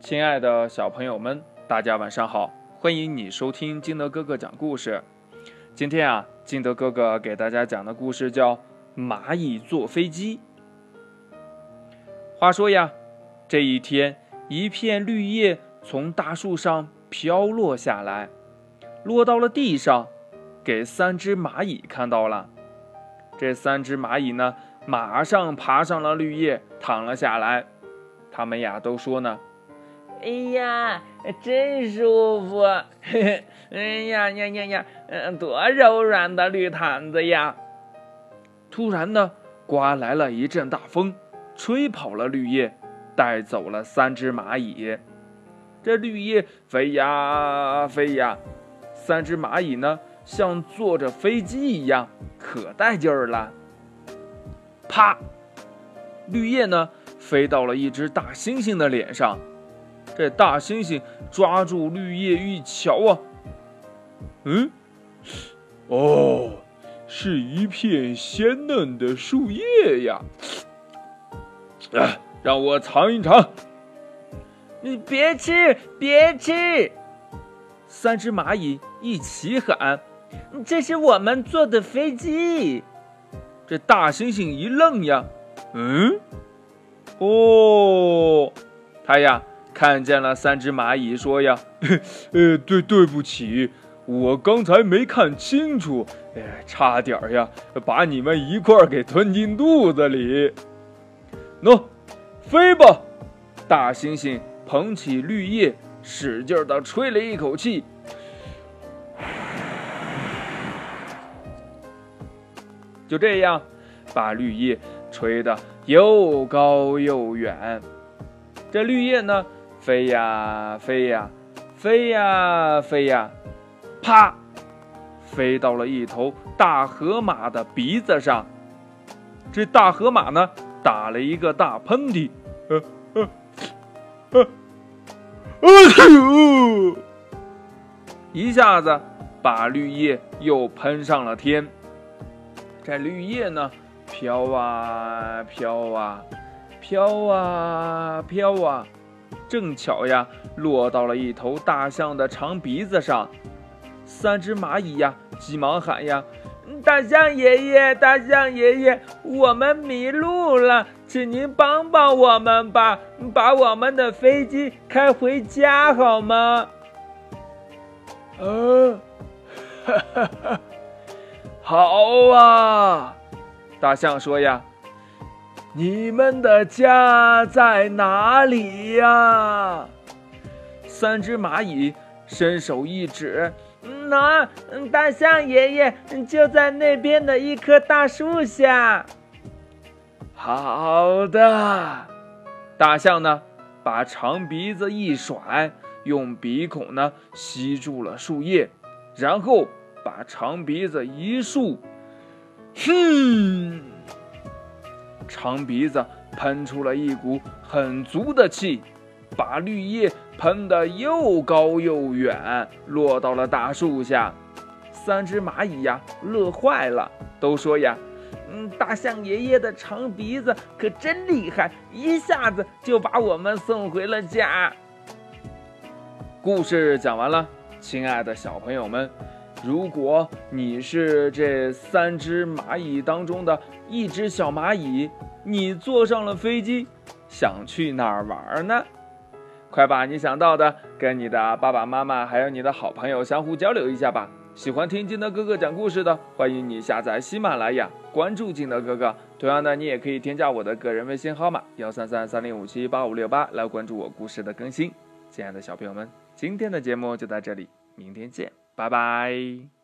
亲爱的小朋友们，大家晚上好！欢迎你收听金德哥哥讲故事。今天啊，金德哥哥给大家讲的故事叫《蚂蚁坐飞机》。话说呀，这一天，一片绿叶从大树上飘落下来，落到了地上，给三只蚂蚁看到了。这三只蚂蚁呢，马上爬上了绿叶，躺了下来。他们呀，都说呢。哎呀，真舒服！哎呀呀呀呀，嗯，多柔软的绿毯子呀！突然呢，刮来了一阵大风，吹跑了绿叶，带走了三只蚂蚁。这绿叶飞呀飞呀，三只蚂蚁呢，像坐着飞机一样，可带劲儿了。啪！绿叶呢，飞到了一只大猩猩的脸上。这大猩猩抓住绿叶一瞧啊，嗯，哦，是一片鲜嫩的树叶呀！啊，让我尝一尝。你别吃，别吃！三只蚂蚁一起喊：“这是我们坐的飞机。”这大猩猩一愣呀，嗯，哦，他呀。看见了三只蚂蚁，说呀：“ 呃，对，对不起，我刚才没看清楚，哎，差点呀，把你们一块儿给吞进肚子里。”喏，飞吧！大猩猩捧起绿叶，使劲的吹了一口气，就这样，把绿叶吹得又高又远。这绿叶呢？飞呀飞呀，飞呀飞呀，啪，飞到了一头大河马的鼻子上。这大河马呢，打了一个大喷嚏，呃呃呃，哎呦！一下子把绿叶又喷上了天。这绿叶呢，飘啊飘啊，飘啊飘啊。正巧呀，落到了一头大象的长鼻子上。三只蚂蚁呀，急忙喊呀：“大象爷爷，大象爷爷，我们迷路了，请您帮帮我们吧，把我们的飞机开回家好吗？”呃，哈哈哈，好啊，大象说呀。你们的家在哪里呀？三只蚂蚁伸手一指：“喏，大象爷爷就在那边的一棵大树下。”好的，大象呢，把长鼻子一甩，用鼻孔呢吸住了树叶，然后把长鼻子一竖，哼。长鼻子喷出了一股很足的气，把绿叶喷得又高又远，落到了大树下。三只蚂蚁呀，乐坏了，都说呀：“嗯，大象爷爷的长鼻子可真厉害，一下子就把我们送回了家。”故事讲完了，亲爱的小朋友们。如果你是这三只蚂蚁当中的一只小蚂蚁，你坐上了飞机，想去哪儿玩呢？快把你想到的跟你的爸爸妈妈还有你的好朋友相互交流一下吧。喜欢听金德哥哥讲故事的，欢迎你下载喜马拉雅，关注金德哥哥。同样的，你也可以添加我的个人微信号码幺三三三零五七八五六八来关注我故事的更新。亲爱的小朋友们，今天的节目就到这里，明天见。拜拜。